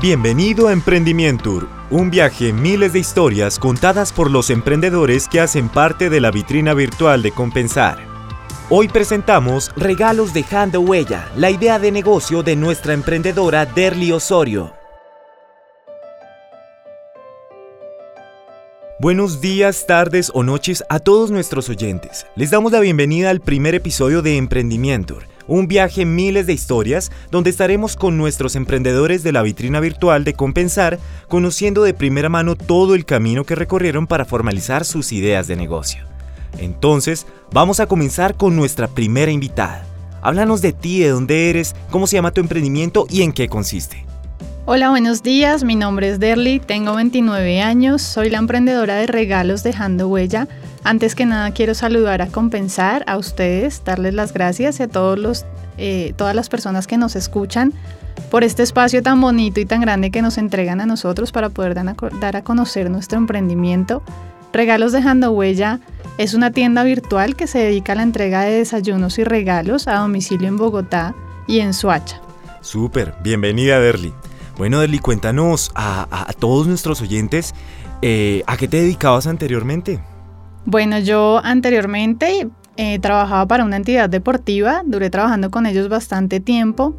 Bienvenido a Emprendimiento, un viaje en miles de historias contadas por los emprendedores que hacen parte de la vitrina virtual de Compensar. Hoy presentamos Regalos dejando huella, la idea de negocio de nuestra emprendedora Derly Osorio. Buenos días, tardes o noches a todos nuestros oyentes. Les damos la bienvenida al primer episodio de Emprendimiento un viaje miles de historias donde estaremos con nuestros emprendedores de la vitrina virtual de Compensar, conociendo de primera mano todo el camino que recorrieron para formalizar sus ideas de negocio. Entonces, vamos a comenzar con nuestra primera invitada. Háblanos de ti, de dónde eres, cómo se llama tu emprendimiento y en qué consiste. Hola, buenos días. Mi nombre es Derly, tengo 29 años, soy la emprendedora de regalos Dejando Huella antes que nada quiero saludar a Compensar, a ustedes, darles las gracias y a todos los, eh, todas las personas que nos escuchan por este espacio tan bonito y tan grande que nos entregan a nosotros para poder dar a conocer nuestro emprendimiento. Regalos Dejando Huella es una tienda virtual que se dedica a la entrega de desayunos y regalos a domicilio en Bogotá y en Suacha. Súper, bienvenida Derly. Bueno Derly, cuéntanos a, todos nuestros oyentes eh, a qué te dedicabas anteriormente. Bueno, yo anteriormente eh, trabajaba para una entidad deportiva, duré trabajando con ellos bastante tiempo.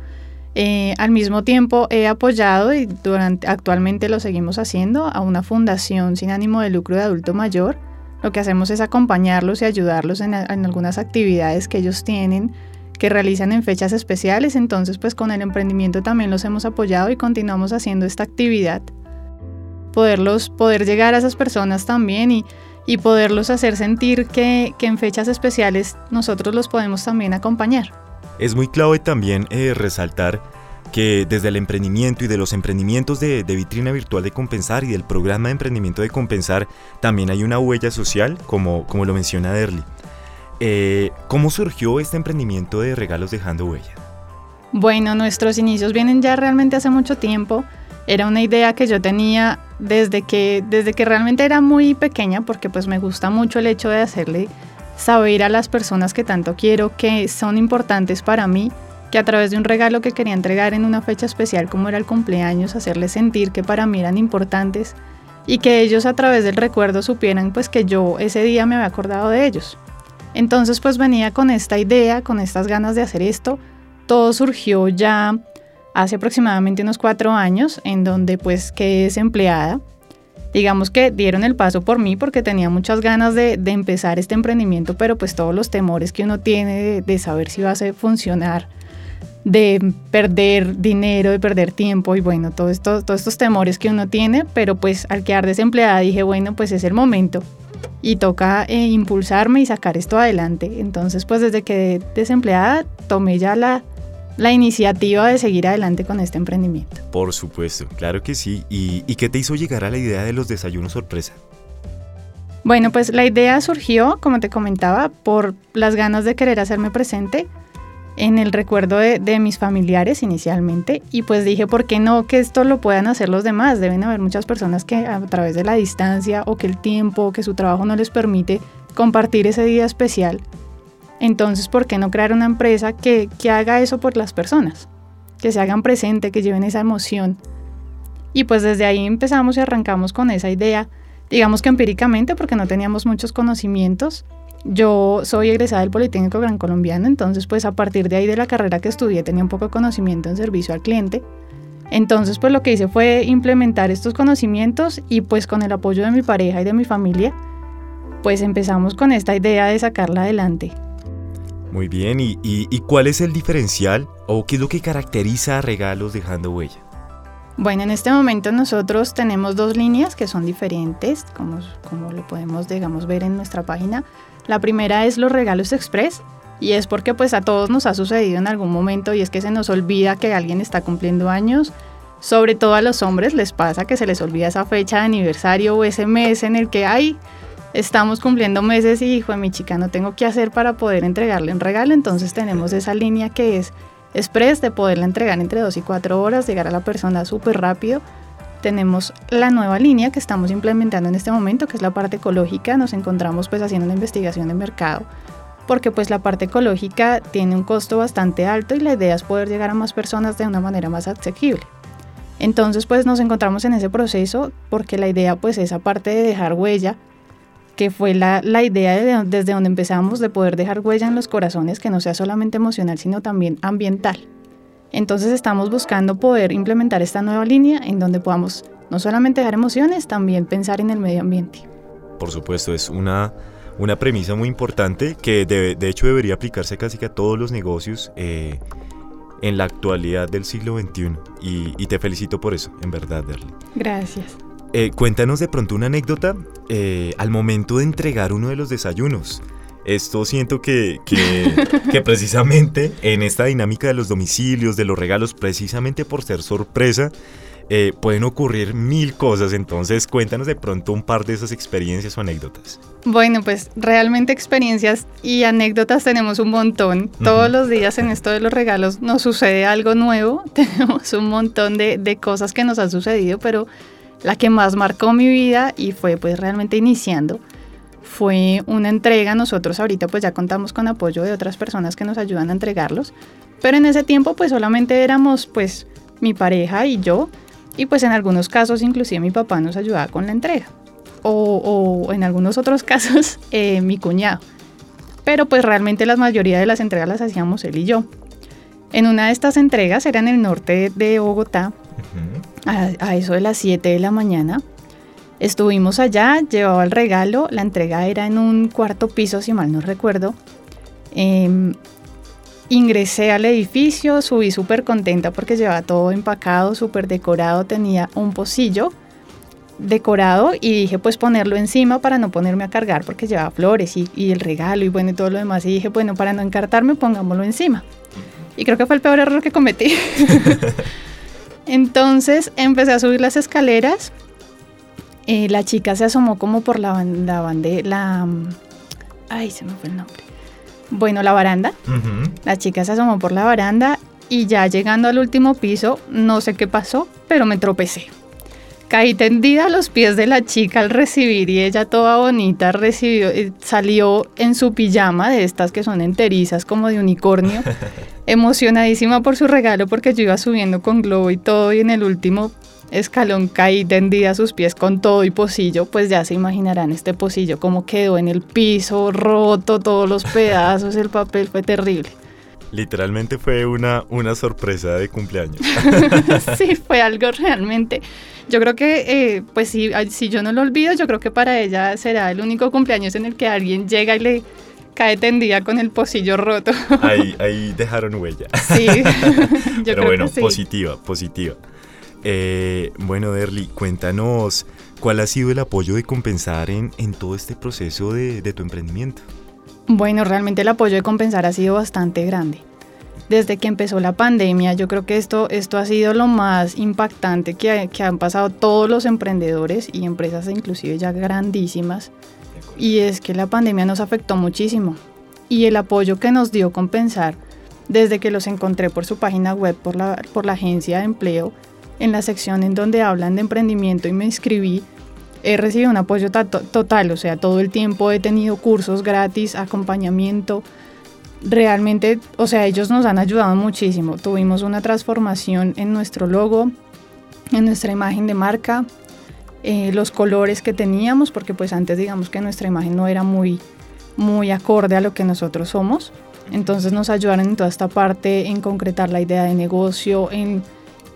Eh, al mismo tiempo he apoyado y durante, actualmente lo seguimos haciendo a una fundación sin ánimo de lucro de adulto mayor. Lo que hacemos es acompañarlos y ayudarlos en, en algunas actividades que ellos tienen que realizan en fechas especiales. Entonces, pues con el emprendimiento también los hemos apoyado y continuamos haciendo esta actividad. Poderlos, poder llegar a esas personas también y y poderlos hacer sentir que, en fechas especiales nosotros los podemos también acompañar. Es muy clave también eh, resaltar que desde el emprendimiento y de los emprendimientos de, vitrina virtual de Compensar y del programa de emprendimiento de Compensar también hay una huella social, como, como lo menciona Derly. Eh, ¿Cómo surgió este emprendimiento de regalos dejando huella? Bueno, nuestros inicios vienen ya realmente hace mucho tiempo. Era una idea que yo tenía desde que, desde que realmente era muy pequeña, porque pues me gusta mucho el hecho de hacerle saber a las personas que tanto quiero que son importantes para mí, que a través de un regalo que quería entregar en una fecha especial como era el cumpleaños, hacerles sentir que para mí eran importantes y que ellos a través del recuerdo supieran pues que yo ese día me había acordado de ellos. Entonces pues venía con esta idea, con estas ganas de hacer esto. Todo surgió ya hace aproximadamente unos cuatro años, en donde pues quedé desempleada. Digamos que dieron el paso por mí porque tenía muchas ganas de, empezar este emprendimiento, pero pues todos los temores que uno tiene de, saber si va a funcionar, de perder dinero, de perder tiempo y bueno, todos estos temores que uno tiene, pero pues al quedar desempleada dije, bueno, pues es el momento y toca eh, impulsarme y sacar esto adelante. Entonces pues desde que desempleada tomé ya la, la iniciativa de seguir adelante con este emprendimiento. Por supuesto, claro que sí. ¿Y, qué te hizo llegar a la idea de los desayunos sorpresa? Bueno, pues la idea surgió, como te comentaba, por las ganas de querer hacerme presente en el recuerdo de, de, mis familiares inicialmente y pues dije, ¿por qué no que esto lo puedan hacer los demás? Deben haber muchas personas que a través de la distancia o que el tiempo o que su trabajo no les permite compartir ese día especial entonces, ¿por qué no crear una empresa que, haga eso por las personas? Que se hagan presente, que lleven esa emoción. Y pues desde ahí empezamos y arrancamos con esa idea, digamos que empíricamente, porque no teníamos muchos conocimientos. Yo soy egresada del Politécnico Gran Colombiano, entonces pues a partir de ahí de la carrera que estudié tenía un poco de conocimiento en servicio al cliente. Entonces pues lo que hice fue implementar estos conocimientos y pues con el apoyo de mi pareja y de mi familia, pues empezamos con esta idea de sacarla adelante. Muy bien, ¿Y, cuál es el diferencial o qué es lo que caracteriza a Regalos Dejando Huella? Bueno, en este momento nosotros tenemos dos líneas que son diferentes, como, como lo podemos, digamos, ver en nuestra página. La primera es los regalos express y es porque pues a todos nos ha sucedido en algún momento y es que se nos olvida que alguien está cumpliendo años. Sobre todo a los hombres les pasa que se les olvida esa fecha de aniversario o ese mes en el que hay estamos cumpliendo meses y hijo de mi chica, no tengo que hacer para poder entregarle un regalo, entonces tenemos esa línea que es express de poderla entregar entre 2 y 4 horas, llegar a la persona súper rápido. Tenemos la nueva línea que estamos implementando en este momento, que es la parte ecológica. Nos encontramos pues haciendo una investigación de mercado, porque pues la parte ecológica tiene un costo bastante alto y la idea es poder llegar a más personas de una manera más asequible. Entonces pues nos encontramos en ese proceso porque la idea pues es aparte de dejar huella, que fue la, la idea desde donde empezamos de poder dejar huella en los corazones que no sea solamente emocional sino también ambiental. Entonces estamos buscando poder implementar esta nueva línea en donde podamos no solamente dejar emociones, también pensar en el medio ambiente. Por supuesto, es una, una premisa muy importante que de, de hecho debería aplicarse casi que a todos los negocios. Eh, en la actualidad del siglo XXI. Y, te felicito por eso, en verdad, Derly. Gracias. Eh, cuéntanos de pronto una anécdota eh, al momento de entregar uno de los desayunos. Esto siento que, que, precisamente en esta dinámica de los domicilios, de los regalos, precisamente por ser sorpresa, eh, pueden ocurrir mil cosas, entonces cuéntanos de pronto un par de esas experiencias o anécdotas. Bueno, pues realmente experiencias y anécdotas tenemos un montón. Todos los días en esto de los regalos nos sucede algo nuevo, tenemos un montón de, de cosas que nos han sucedido, pero la que más marcó mi vida y fue pues realmente iniciando fue una entrega. Nosotros ahorita pues ya contamos con apoyo de otras personas que nos ayudan a entregarlos, pero en ese tiempo pues solamente éramos pues mi pareja y yo y pues en algunos casos inclusive mi papá nos ayudaba con la entrega. O, en algunos otros casos eh, mi cuñado. Pero pues realmente la mayoría de las entregas las hacíamos él y yo. En una de estas entregas era en el norte de Bogotá, a, eso de las 7 de la mañana. Estuvimos allá, llevaba el regalo, la entrega era en un cuarto piso, si mal no recuerdo. Em, Ingresé al edificio, subí súper contenta porque llevaba todo empacado, súper decorado, tenía un pocillo decorado y dije pues ponerlo encima para no ponerme a cargar porque llevaba flores y, el regalo y bueno y todo lo demás. Y dije bueno para no encartarme pongámoslo encima. Y creo que fue el peor error que cometí entonces empecé a subir las escaleras eh, la chica se asomó como por la, la bandera la ay se me fue el nombre bueno, la baranda. La chica se asomó por la baranda y ya llegando al último piso, no sé qué pasó, pero me tropecé. Caí tendida a los pies de la chica al recibir y ella toda bonita recibió, eh, salió en su pijama de estas que son enterizas como de unicornio, emocionadísima por su regalo porque yo iba subiendo con globo y todo y en el último escalón caí tendida a sus pies con todo y pocillo, pues ya se imaginarán este pocillo cómo quedó en el piso, roto, todos los pedazos, el papel fue terrible. Literalmente fue una, una sorpresa de cumpleaños. sí, fue algo realmente. Yo creo que, eh, pues si, si yo no lo olvido, yo creo que para ella será el único cumpleaños en el que alguien llega y le cae tendida con el pocillo roto. ahí, ahí dejaron huella. Sí, yo Pero bueno, positiva, positiva. Eh, bueno, Derly, cuéntanos cuál ha sido el apoyo de compensar en, todo este proceso de, tu emprendimiento. Bueno, realmente el apoyo de compensar ha sido bastante grande. Desde que empezó la pandemia, yo creo que esto, esto ha sido lo más impactante que, que han pasado todos los emprendedores y empresas inclusive ya grandísimas. Y es que la pandemia nos afectó muchísimo. Y el apoyo que nos dio compensar, desde que los encontré por su página web, por la, por la agencia de empleo, en la sección en donde hablan de emprendimiento y me inscribí, he recibido un apoyo total, o sea, todo el tiempo he tenido cursos gratis, acompañamiento. Realmente, o sea, ellos nos han ayudado muchísimo. Tuvimos una transformación en nuestro logo, en nuestra imagen de marca, eh, los colores que teníamos, porque pues antes digamos que nuestra imagen no era muy, muy acorde a lo que nosotros somos. Entonces nos ayudaron en toda esta parte, en concretar la idea de negocio, en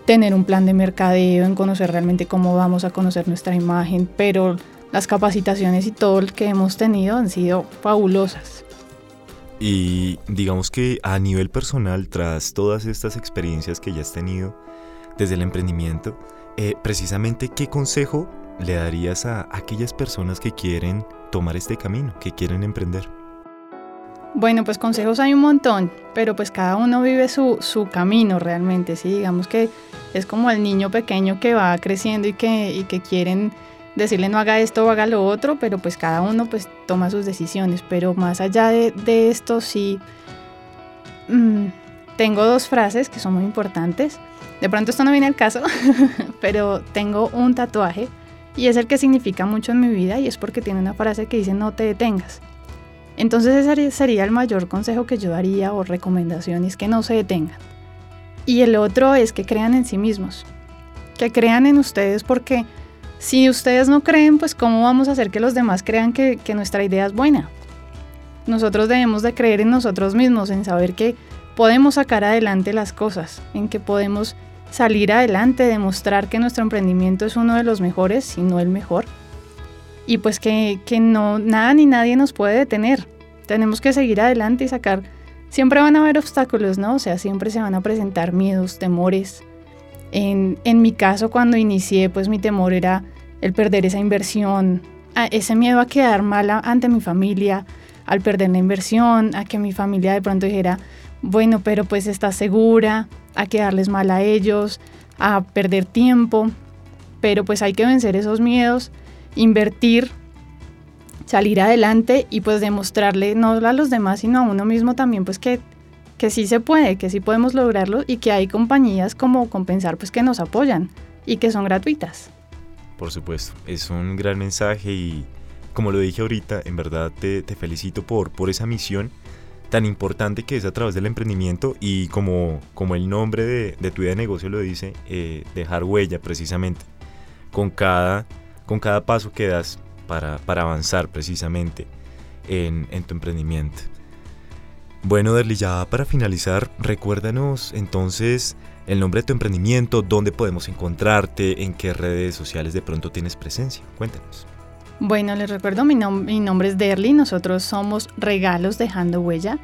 tener un plan de mercadeo, en conocer realmente cómo vamos a conocer nuestra imagen, pero las capacitaciones y todo el que hemos tenido han sido fabulosas. Y digamos que a nivel personal, tras todas estas experiencias que ya has tenido desde el emprendimiento, eh, precisamente qué consejo le darías a aquellas personas que quieren tomar este camino, que quieren emprender? Bueno, pues consejos hay un montón, pero pues cada uno vive su, su camino realmente, ¿sí? Digamos que es como el niño pequeño que va creciendo y que, y que quieren decirle no haga esto o haga lo otro, pero pues cada uno pues toma sus decisiones. Pero más allá de, de esto, sí, mm, tengo dos frases que son muy importantes. De pronto esto no viene al caso, pero tengo un tatuaje y es el que significa mucho en mi vida y es porque tiene una frase que dice no te detengas. Entonces ese sería el mayor consejo que yo daría o recomendación es que no se detengan. Y el otro es que crean en sí mismos. que crean en ustedes porque si ustedes no creen, pues cómo vamos a hacer que los demás crean que, nuestra idea es buena. Nosotros debemos de creer en nosotros mismos, en saber que podemos sacar adelante las cosas, en que podemos salir adelante, demostrar que nuestro emprendimiento es uno de los mejores, si no el mejor, y pues que, que no, nada ni nadie nos puede detener. Tenemos que seguir adelante y sacar siempre van a haber obstáculos, ¿no? O sea, siempre se van a presentar miedos, temores. En, en mi caso, cuando inicié, pues mi temor era el perder esa inversión, ese miedo a quedar mal ante mi familia, al perder la inversión, a que mi familia de pronto dijera, bueno, pero pues estás segura, a quedarles mal a ellos, a perder tiempo, pero pues hay que vencer esos miedos, invertir salir adelante y pues demostrarle no a los demás sino a uno mismo también pues que, que sí se puede, que sí podemos lograrlo y que hay compañías como Compensar pues que nos apoyan y que son gratuitas. Por supuesto, es un gran mensaje y como lo dije ahorita, en verdad te, te felicito por, por esa misión tan importante que es a través del emprendimiento y como, como el nombre de, tu idea de negocio lo dice, eh, dejar huella precisamente con cada, con cada paso que das para, avanzar precisamente en, tu emprendimiento. Bueno, Derly, ya para finalizar, recuérdanos entonces el nombre de tu emprendimiento, dónde podemos encontrarte, en qué redes sociales de pronto tienes presencia. Cuéntanos. Bueno, les recuerdo, mi, nombre es Derly, nosotros somos Regalos Dejando Huella.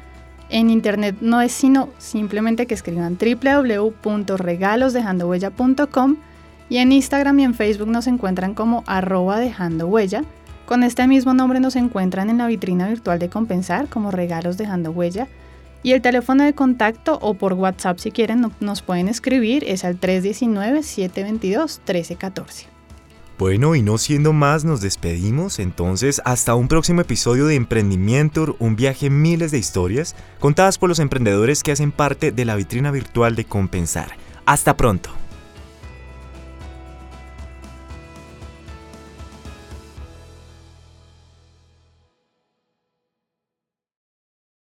En internet no es sino simplemente que escriban www.regalosdejandohuella.com y en Instagram y en Facebook nos encuentran como arroba dejando huella. Con este mismo nombre nos encuentran en la vitrina virtual de Compensar como regalos dejando huella. Y el teléfono de contacto o por WhatsApp si quieren nos pueden escribir es al 319-722-1314. Bueno, y no siendo más, nos despedimos. Entonces, hasta un próximo episodio de Emprendimiento, un viaje miles de historias contadas por los emprendedores que hacen parte de la vitrina virtual de Compensar. Hasta pronto.